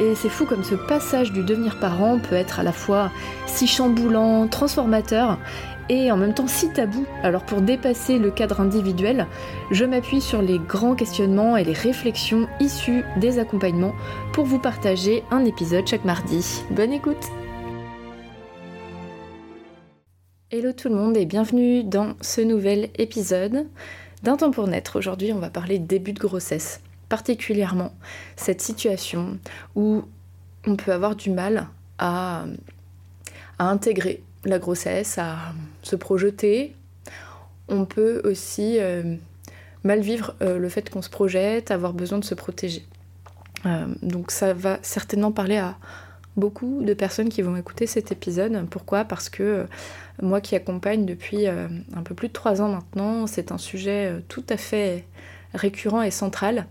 Et c'est fou comme ce passage du devenir parent peut être à la fois si chamboulant, transformateur et en même temps si tabou. Alors pour dépasser le cadre individuel, je m'appuie sur les grands questionnements et les réflexions issues des accompagnements pour vous partager un épisode chaque mardi. Bonne écoute Hello tout le monde et bienvenue dans ce nouvel épisode d'un temps pour naître. Aujourd'hui on va parler début de grossesse particulièrement cette situation où on peut avoir du mal à, intégrer la grossesse, à se projeter. On peut aussi euh, mal vivre euh, le fait qu'on se projette, avoir besoin de se protéger. Euh, donc ça va certainement parler à beaucoup de personnes qui vont écouter cet épisode. Pourquoi? Parce que moi qui accompagne depuis un peu plus de trois ans maintenant, c'est un sujet tout à fait récurrent et central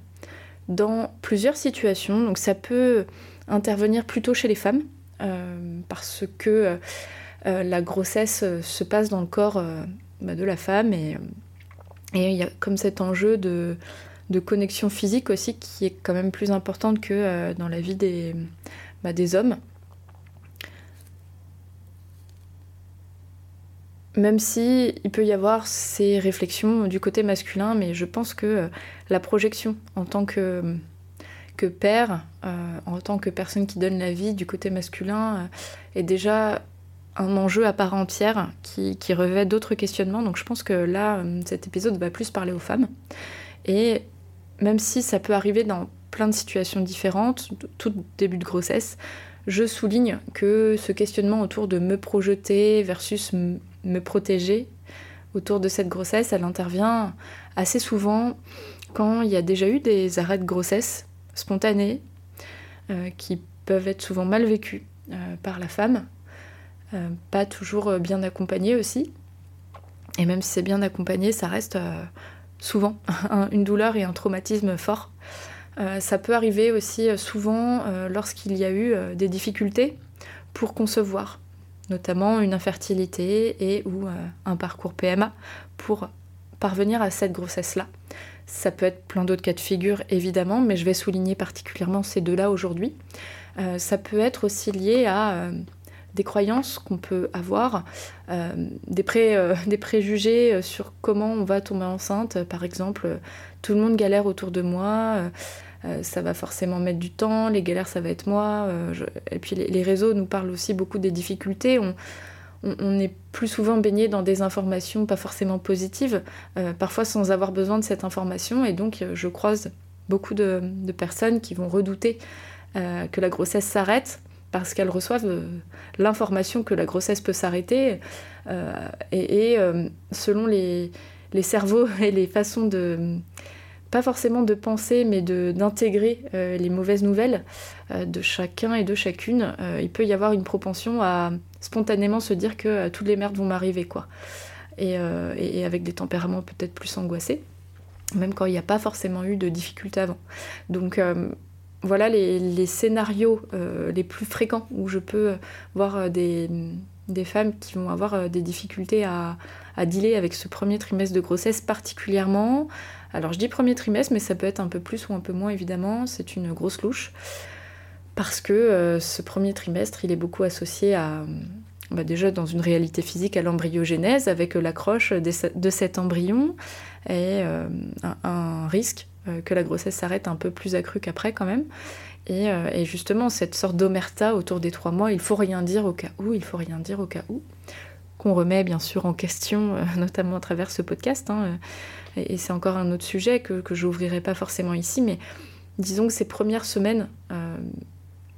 dans plusieurs situations. Donc ça peut intervenir plutôt chez les femmes, euh, parce que euh, la grossesse se passe dans le corps euh, bah, de la femme et il y a comme cet enjeu de, connexion physique aussi qui est quand même plus importante que dans la vie des, bah, des hommes. Même si il peut y avoir ces réflexions du côté masculin, mais je pense que euh, la projection en tant que, que père, euh, en tant que personne qui donne la vie du côté masculin, euh, est déjà un enjeu à part entière qui, qui revêt d'autres questionnements. Donc je pense que là, cet épisode va plus parler aux femmes. Et même si ça peut arriver dans plein de situations différentes, tout début de grossesse, je souligne que ce questionnement autour de me projeter versus me protéger autour de cette grossesse, elle intervient assez souvent quand il y a déjà eu des arrêts de grossesse spontanés euh, qui peuvent être souvent mal vécus euh, par la femme, euh, pas toujours bien accompagnés aussi. Et même si c'est bien accompagné, ça reste souvent une douleur et un traumatisme fort. ça peut arriver aussi souvent lorsqu'il y a eu des difficultés pour concevoir notamment une infertilité et ou euh, un parcours PMA pour parvenir à cette grossesse-là. Ça peut être plein d'autres cas de figure évidemment, mais je vais souligner particulièrement ces deux-là aujourd'hui. Euh, ça peut être aussi lié à euh, des croyances qu'on peut avoir, des, des, préjugés sur comment on va tomber enceinte. Par exemple, tout le monde galère autour de moi, euh, ça va forcément mettre du temps, les galères ça va être moi. Euh, et puis les, réseaux nous parlent aussi beaucoup des difficultés. On, est plus souvent baigné dans des informations pas forcément positives, euh, parfois sans avoir besoin de cette information. Et donc je croise beaucoup de, personnes qui vont redouter que la grossesse s'arrête parce qu'elles reçoivent l'information que la grossesse peut s'arrêter. et, selon les, cerveaux et les façons de pas forcément de penser, mais d'intégrer euh, les mauvaises nouvelles euh, de chacun et de chacune, euh, il peut y avoir une propension à spontanément se dire que toutes les merdes vont m'arriver, quoi. Et, avec des tempéraments peut-être plus angoissés, même quand il n'y a pas forcément eu de difficultés avant. Donc voilà les, scénarios les plus fréquents où je peux voir des, des femmes qui vont avoir des difficultés à, à dealer avec ce premier trimestre de grossesse particulièrement. Alors je dis premier trimestre, mais ça peut être un peu plus ou un peu moins évidemment, c'est une grosse louche. Parce que euh, ce premier trimestre, il est beaucoup associé à, bah, déjà dans une réalité physique, à l'embryogénèse, avec l'accroche de cet embryon, et euh, un, risque euh, que la grossesse s'arrête un peu plus accru qu'après quand même. Et, justement, cette sorte d'omerta autour des trois mois, il faut rien dire au cas où, il faut rien dire au cas où qu'on remet bien sûr en question, euh, notamment à travers ce podcast. Hein, euh, et, c'est encore un autre sujet que, que j'ouvrirai pas forcément ici, mais disons que ces premières semaines euh,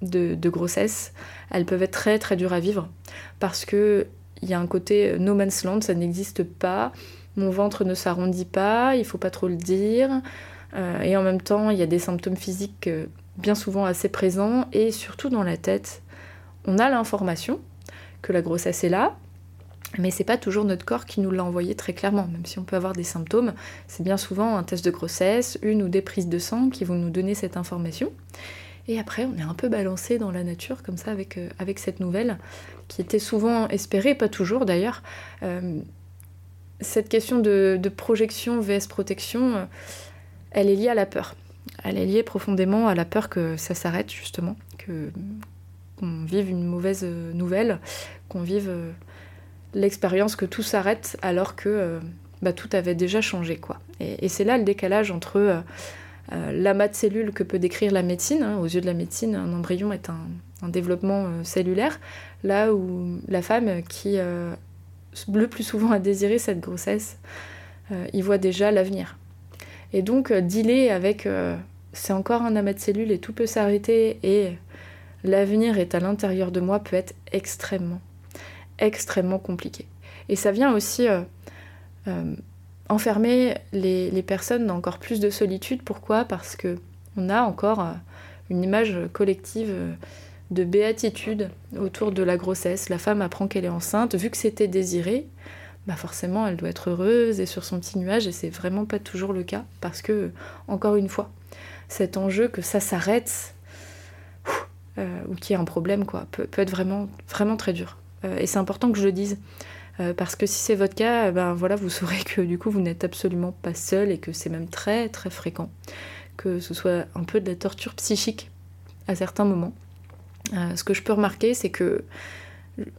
de, grossesse, elles peuvent être très très dures à vivre parce que il y a un côté no man's land, ça n'existe pas, mon ventre ne s'arrondit pas, il faut pas trop le dire, et en même temps il y a des symptômes physiques bien souvent assez présents. Et surtout dans la tête on a l'information que la grossesse est là, mais c'est pas toujours notre corps qui nous l'a envoyé très clairement, même si on peut avoir des symptômes. C'est bien souvent un test de grossesse, une ou des prises de sang qui vont nous donner cette information. Et après, on est un peu balancé dans la nature comme ça avec, euh, avec cette nouvelle, qui était souvent espérée, pas toujours d'ailleurs. Euh, cette question de, projection vs protection, euh, elle est liée à la peur. Elle est liée profondément à la peur que ça s'arrête justement, qu'on vive une mauvaise nouvelle, qu'on vive l'expérience que tout s'arrête alors que bah, tout avait déjà changé quoi. Et, c'est là le décalage entre euh, l'amas de cellules que peut décrire la médecine. Hein, aux yeux de la médecine, un embryon est un, développement euh, cellulaire, là où la femme qui euh, le plus souvent a désiré cette grossesse, y voit déjà l'avenir. Et donc, dealer avec c'est encore un amas de cellules et tout peut s'arrêter et l'avenir est à l'intérieur de moi peut être extrêmement, extrêmement compliqué. Et ça vient aussi enfermer les, personnes dans encore plus de solitude. Pourquoi? Parce que on a encore euh, une image collective euh, de béatitude autour de la grossesse. La femme apprend qu'elle est enceinte, vu que c'était désiré, bah forcément elle doit être heureuse et sur son petit nuage, et c'est vraiment pas toujours le cas, parce que, encore une fois, cet enjeu que ça s'arrête, euh, ou qu'il y ait un problème, quoi, peut, être vraiment, vraiment très dur. Et c'est important que je le dise. Euh, parce que si c'est votre cas, eh ben voilà, vous saurez que du coup vous n'êtes absolument pas seul et que c'est même très très fréquent que ce soit un peu de la torture psychique à certains moments. Euh, ce que je peux remarquer, c'est que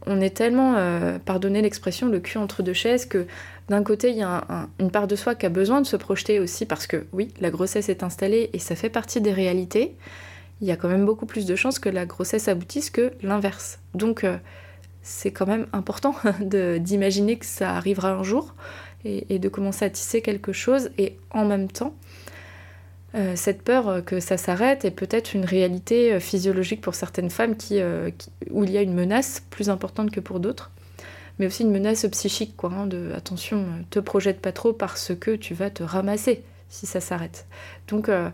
on est tellement, euh, pardonnez l'expression, le cul entre deux chaises, que d'un côté, il y a une part de soi qui a besoin de se projeter aussi, parce que oui, la grossesse est installée et ça fait partie des réalités. Il y a quand même beaucoup plus de chances que la grossesse aboutisse que l'inverse. Donc, c'est quand même important d'imaginer que ça arrivera un jour et, de commencer à tisser quelque chose et en même temps euh, cette peur que ça s'arrête est peut-être une réalité euh, physiologique pour certaines femmes euh, qui, où il y a une menace plus importante que pour d'autres, mais aussi une menace psychique, quoi, hein, de attention, te projette pas trop parce que tu vas te ramasser si ça s'arrête. Donc à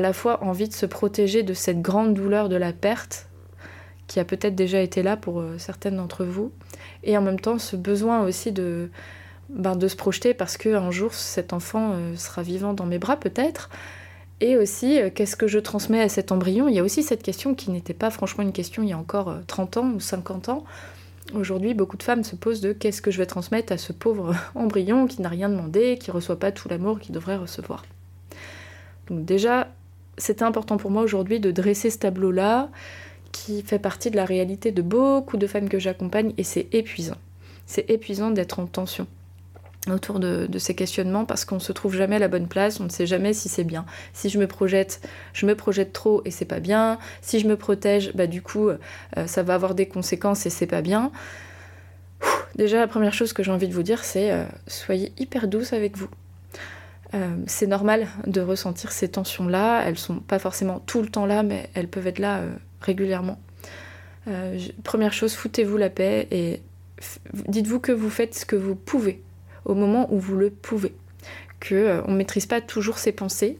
la fois envie de se protéger de cette grande douleur de la perte, qui a peut-être déjà été là pour euh, certaines d'entre vous, et en même temps ce besoin aussi de, ben, de se projeter parce qu'un jour cet enfant euh, sera vivant dans mes bras peut-être, et aussi euh, qu'est-ce que je transmets à cet embryon? Il y a aussi cette question qui n'était pas franchement une question il y a encore 30 ans ou 50 ans. Aujourd'hui, beaucoup de femmes se posent de qu'est-ce que je vais transmettre à ce pauvre embryon qui n'a rien demandé, qui ne reçoit pas tout l'amour qu'il devrait recevoir. Donc déjà, c'était important pour moi aujourd'hui de dresser ce tableau-là, qui fait partie de la réalité de beaucoup de femmes que j'accompagne et c'est épuisant. C'est épuisant d'être en tension autour de, ces questionnements parce qu'on se trouve jamais à la bonne place, on ne sait jamais si c'est bien. Si je me projette, je me projette trop et c'est pas bien. Si je me protège, bah du coup, euh, ça va avoir des conséquences et c'est pas bien. déjà, la première chose que j'ai envie de vous dire, c'est euh, soyez hyper douce avec vous. Euh, c'est normal de ressentir ces tensions-là. Elles sont pas forcément tout le temps là, mais elles peuvent être là régulièrement. Euh, première chose, foutez-vous la paix et dites-vous que vous faites ce que vous pouvez au moment où vous le pouvez. Que euh, on ne maîtrise pas toujours ses pensées,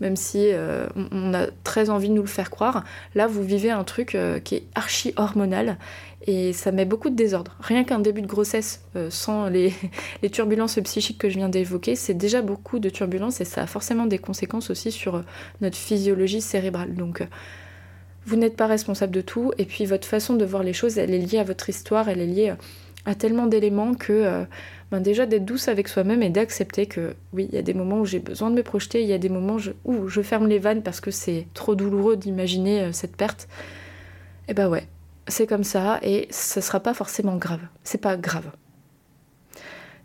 même si euh, on a très envie de nous le faire croire. Là, vous vivez un truc qui est archi hormonal et ça met beaucoup de désordre. Rien qu'un début de grossesse sans les, les, turbulences psychiques que je viens d'évoquer, c'est déjà beaucoup de turbulences et ça a forcément des conséquences aussi sur notre physiologie cérébrale. Donc vous n'êtes pas responsable de tout, et puis votre façon de voir les choses, elle est liée à votre histoire, elle est liée à tellement d'éléments que euh, ben déjà d'être douce avec soi-même et d'accepter que oui, il y a des moments où j'ai besoin de me projeter, il y a des moments où je ferme les vannes parce que c'est trop douloureux d'imaginer euh, cette perte. Et bah ouais, c'est comme ça et ce sera pas forcément grave. C'est pas grave.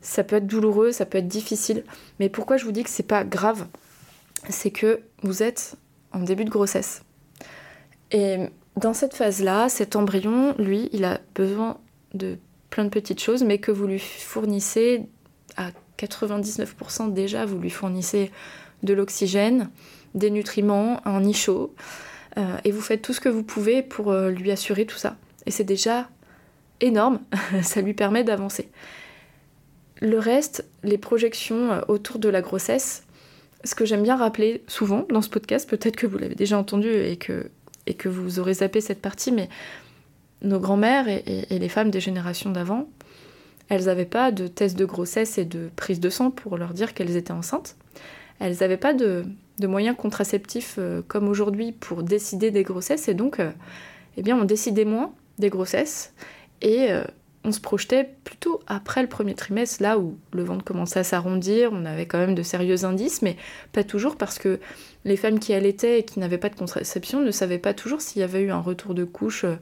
Ça peut être douloureux, ça peut être difficile, mais pourquoi je vous dis que c'est pas grave C'est que vous êtes en début de grossesse. Et dans cette phase-là, cet embryon, lui, il a besoin de plein de petites choses, mais que vous lui fournissez à 99% déjà, vous lui fournissez de l'oxygène, des nutriments, un nid chaud, euh, et vous faites tout ce que vous pouvez pour euh, lui assurer tout ça. Et c'est déjà énorme, ça lui permet d'avancer. Le reste, les projections euh, autour de la grossesse, ce que j'aime bien rappeler souvent dans ce podcast, peut-être que vous l'avez déjà entendu et que et que vous aurez zappé cette partie, mais nos grands-mères et, les femmes des générations d'avant, elles n'avaient pas de test de grossesse et de prise de sang pour leur dire qu'elles étaient enceintes. Elles n'avaient pas de, moyens contraceptifs euh, comme aujourd'hui pour décider des grossesses et donc euh, eh bien, on décidait moins des grossesses euh, on se projetait plutôt après le premier trimestre, là où le ventre commençait à s'arrondir, on avait quand même de sérieux indices, mais pas toujours parce que les femmes qui allaitaient et qui n'avaient pas de contraception ne savaient pas toujours s'il y avait eu un retour de couche euh,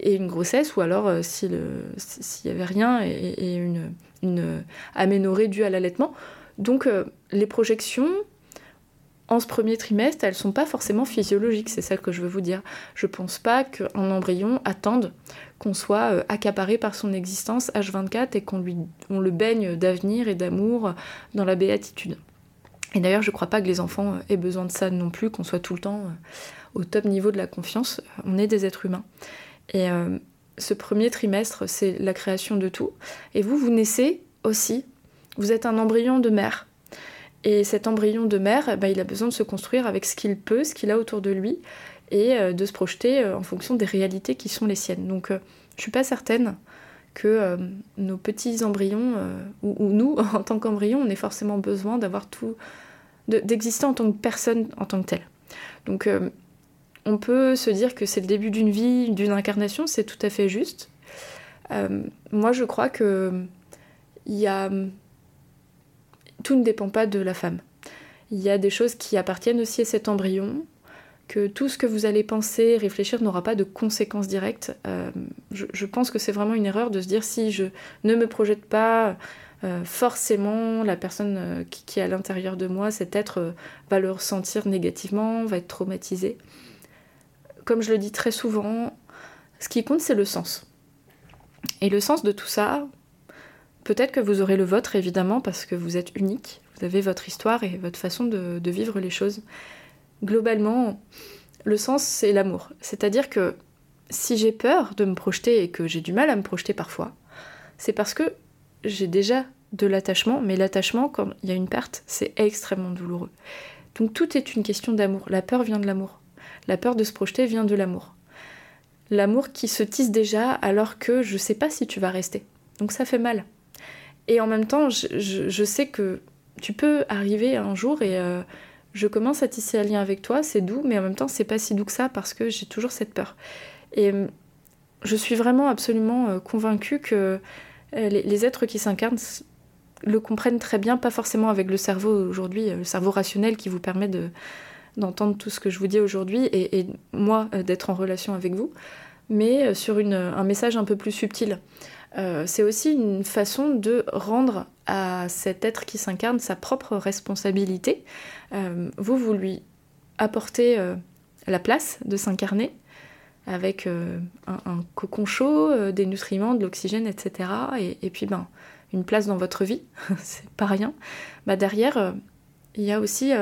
et une grossesse, ou alors euh, s'il n'y avait rien et, une, une aménorrhée due à l'allaitement. Donc les projections, en ce premier trimestre, elles sont pas forcément physiologiques, c'est ça que je veux vous dire. Je pense pas qu'un embryon attende qu'on soit euh, accaparé par son existence H24 et qu'on on le baigne d'avenir et d'amour dans la béatitude. Et d'ailleurs, je crois pas que les enfants aient besoin de ça non plus, qu'on soit tout le temps euh, au top niveau de la confiance. On est des êtres humains. Et euh, ce premier trimestre, c'est la création de tout. Et vous, vous naissez aussi. Vous êtes un embryon de mère. Et cet embryon de mère, eh ben, il a besoin de se construire avec ce qu'il peut, ce qu'il a autour de lui, et euh, de se projeter euh, en fonction des réalités qui sont les siennes. Donc euh, je suis pas certaine que nos petits embryons, ou, nous, en tant qu'embryons, on ait forcément besoin d'avoir tout, d'exister en tant que personne en tant que telle. Donc on peut se dire que c'est le début d'une vie, d'une incarnation, c'est tout à fait juste. moi je crois que y a tout ne dépend pas de la femme. Il y a des choses qui appartiennent aussi à cet embryon, que tout ce que vous allez penser, réfléchir n'aura pas de conséquences directes. Euh, je, pense que c'est vraiment une erreur de se dire si je ne me projette pas, euh, forcément la personne euh, qui, est à l'intérieur de moi, cet être, va le ressentir négativement, va être traumatisé. Comme je le dis très souvent, ce qui compte c'est le sens. Et le sens de tout ça, Peut-être que vous aurez le vôtre, évidemment, parce que vous êtes unique, vous avez votre histoire et votre façon de, vivre les choses. Globalement, le sens, c'est l'amour. C'est-à-dire que si j'ai peur de me projeter et que j'ai du mal à me projeter parfois, c'est parce que j'ai déjà de l'attachement, mais l'attachement, quand il y a une perte, c'est extrêmement douloureux. Donc tout est une question d'amour. La peur vient de l'amour. La peur de se projeter vient de l'amour. L'amour qui se tisse déjà alors que je sais pas si tu vas rester. Donc ça fait mal. Et en même temps, je, sais que tu peux arriver un jour et euh, je commence à tisser un lien avec toi, c'est doux, mais en même temps, c'est pas si doux que ça parce que j'ai toujours cette peur. Et euh, je suis vraiment absolument euh, convaincue que les, êtres qui s'incarnent le comprennent très bien, pas forcément avec le cerveau aujourd'hui, le cerveau rationnel qui vous permet de, d'entendre tout ce que je vous dis aujourd'hui et, moi d'être en relation avec vous, mais sur un message un peu plus subtil. Euh, c'est aussi une façon de rendre à cet être qui s'incarne sa propre responsabilité. Euh, vous, vous lui apportez euh, la place de s'incarner avec un, cocon chaud, des nutriments, de l'oxygène, etc. Et, puis ben, une place dans votre vie, c'est pas rien. Bah, derrière, il y a aussi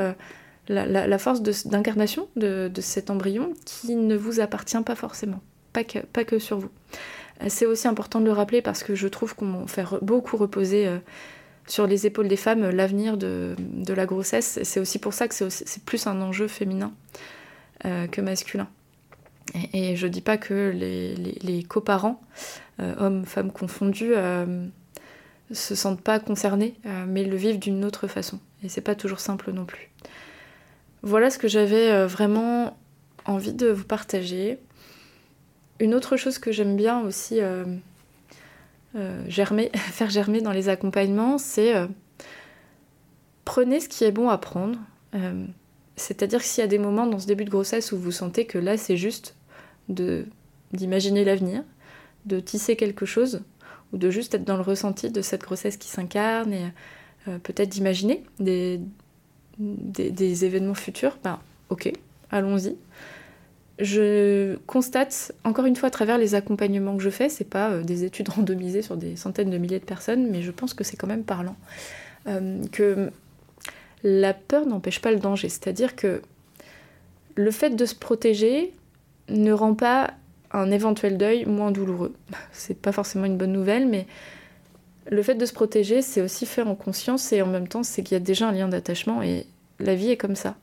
la, force d'incarnation de, cet embryon qui ne vous appartient pas forcément, pas que sur vous. C'est aussi important de le rappeler parce que je trouve qu'on fait beaucoup reposer euh, sur les épaules des femmes l'avenir de, la grossesse. C'est aussi pour ça que c'est plus un enjeu féminin euh, que masculin. Et, je dis pas que les, coparents, euh, hommes, femmes confondus, se sentent pas concernés, mais le vivent d'une autre façon. Et c'est pas toujours simple non plus. Voilà ce que j'avais vraiment envie de vous partager. Une autre chose que j'aime bien aussi euh, euh, faire germer dans les accompagnements, c'est euh, prenez ce qui est bon à prendre. C'est-à-dire que s'il y a des moments dans ce début de grossesse où vous sentez que là c'est juste d'imaginer l'avenir, de tisser quelque chose, ou de juste être dans le ressenti de cette grossesse qui s'incarne et peut-être d'imaginer des, des, événements futurs, ben ok, allons-y je constate, encore une fois, à travers les accompagnements que je fais, c'est pas euh, des études randomisées sur des centaines de milliers de personnes, mais je pense que c'est quand même parlant, euh, que la peur n'empêche pas le danger. C'est-à-dire que le fait de se protéger ne rend pas un éventuel deuil moins douloureux. C'est pas forcément une bonne nouvelle, mais le fait de se protéger, c'est aussi faire en conscience et en même temps, c'est qu'il y a déjà un lien d'attachement et la vie est comme ça.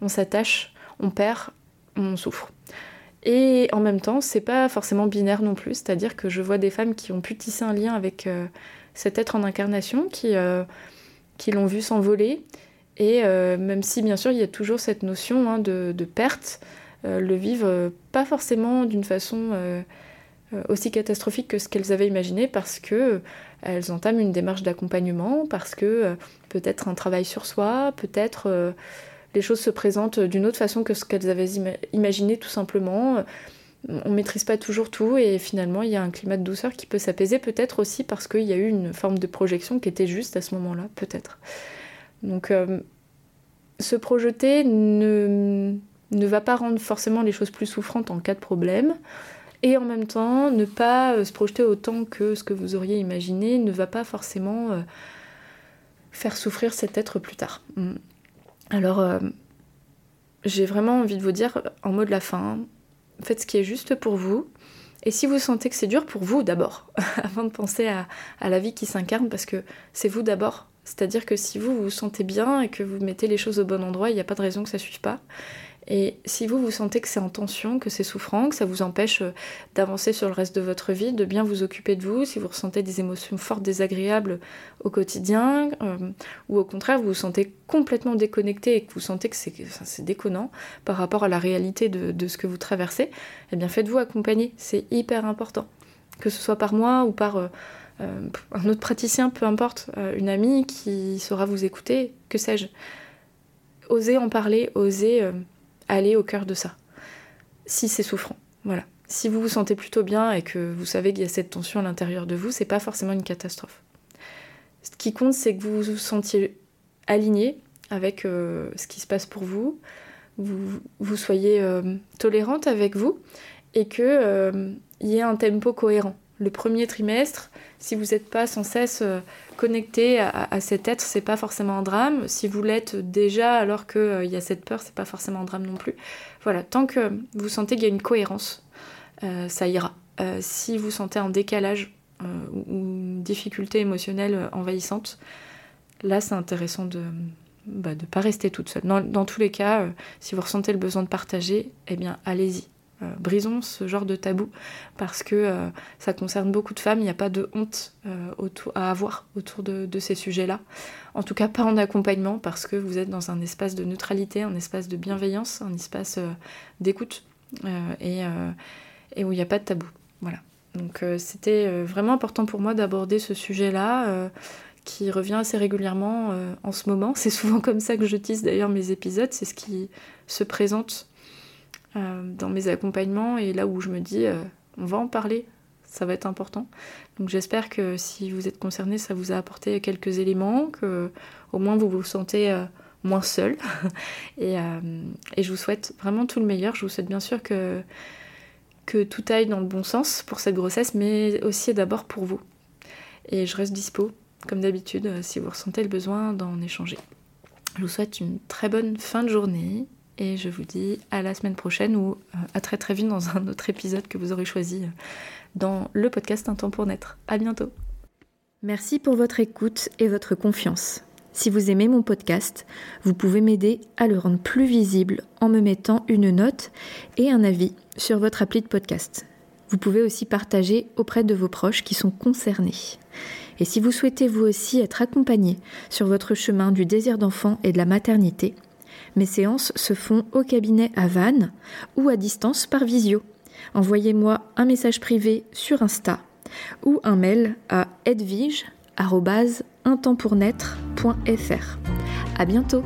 On s'attache, on perd, on souffre. Et en même temps, c'est pas forcément binaire non plus, c'est-à-dire que je vois des femmes qui ont pu tisser un lien avec euh, cet être en incarnation, qui, euh, qui l'ont vu s'envoler. Et euh, même si, bien sûr, il y a toujours cette notion hein, de, de, perte, le vivent pas forcément d'une façon aussi catastrophique que ce qu'elles avaient imaginé, parce que elles entament une démarche d'accompagnement, parce que peut-être un travail sur soi, peut-être les choses se présentent d'une autre façon que ce qu'elles avaient imaginé tout simplement. On maîtrise pas toujours tout et finalement il y a un climat de douceur qui peut s'apaiser peut-être aussi parce qu'il y a eu une forme de projection qui était juste à ce moment-là, peut-être. Donc euh, se projeter ne, ne va pas rendre forcément les choses plus souffrantes en cas de problème. Et en même temps, ne pas euh, se projeter autant que ce que vous auriez imaginé ne va pas forcément euh, faire souffrir cet être plus tard. Alors, euh, j'ai vraiment envie de vous dire, en mot de la fin, faites ce qui est juste pour vous. Et si vous sentez que c'est dur pour vous d'abord, avant de penser à, à, la vie qui s'incarne, parce que c'est vous d'abord. C'est-à-dire que si vous vous sentez bien et que vous mettez les choses au bon endroit, il n'y a pas de raison que ça ne suive pas. Et si vous, vous sentez que c'est en tension, que c'est souffrant, que ça vous empêche euh, d'avancer sur le reste de votre vie, de bien vous occuper de vous, si vous ressentez des émotions fortes, désagréables au quotidien, euh, ou au contraire, vous vous sentez complètement déconnecté et que vous sentez que c'est déconnant par rapport à la réalité de, ce que vous traversez, eh bien faites-vous accompagner, c'est hyper important. Que ce soit par moi ou par... Euh, un autre praticien, peu importe, une amie qui saura vous écouter, que sais-je. Osez en parler, osez allez au cœur de ça. Si c'est souffrant, voilà. Si vous vous sentez plutôt bien et que vous savez qu'il y a cette tension à l'intérieur de vous, c'est pas forcément une catastrophe. Ce qui compte, c'est que vous vous sentiez aligné avec euh, ce qui se passe pour vous, vous, vous soyez euh, tolérante avec vous et qu'il euh, y ait un tempo cohérent. Le premier trimestre, si vous n'êtes pas sans cesse connecté à, cet être, c'est pas forcément un drame. Si vous l'êtes déjà alors qu'il euh, y a cette peur, c'est pas forcément un drame non plus. Voilà, tant que vous sentez qu'il y a une cohérence, euh, ça ira. Euh, si vous sentez un décalage ou une difficulté émotionnelle envahissante, là c'est intéressant de ne bah, pas rester toute seule. Dans, dans tous les cas, si vous ressentez le besoin de partager, eh bien allez-y. Euh, brisons ce genre de tabou parce que euh, ça concerne beaucoup de femmes, il n'y a pas de honte euh, à avoir autour de, ces sujets-là. En tout cas, pas en accompagnement parce que vous êtes dans un espace de neutralité, un espace de bienveillance, un espace d'écoute et, où il n'y a pas de tabou. Voilà. Donc c'était vraiment important pour moi d'aborder ce sujet-là qui revient assez régulièrement en ce moment. C'est souvent comme ça que je tisse d'ailleurs mes épisodes, c'est ce qui se présente dans mes accompagnements et là où je me dis euh, on va en parler, ça va être important. Donc j'espère que si vous êtes concerné, ça vous a apporté quelques éléments, que au moins vous vous sentez euh, moins seul. et, et, je vous souhaite vraiment tout le meilleur. Je vous souhaite bien sûr que, que tout aille dans le bon sens pour cette grossesse, mais aussi d'abord pour vous. Et je reste dispo, comme d'habitude, si vous ressentez le besoin d'en échanger. Je vous souhaite une très bonne fin de journée et je vous dis à la semaine prochaine ou euh, à très très vite dans un autre épisode que vous aurez choisi euh, dans le podcast Un temps pour naître. À bientôt. Merci pour votre écoute et votre confiance. Si vous aimez mon podcast, vous pouvez m'aider à le rendre plus visible en me mettant une note et un avis sur votre appli de podcast. Vous pouvez aussi partager auprès de vos proches qui sont concernés. Et si vous souhaitez vous aussi être accompagné sur votre chemin du désir d'enfant et de la maternité, mes séances se font au cabinet à Vannes ou à distance par visio. Envoyez-moi un message privé sur Insta ou un mail à edvige.intempournaître.fr. À bientôt!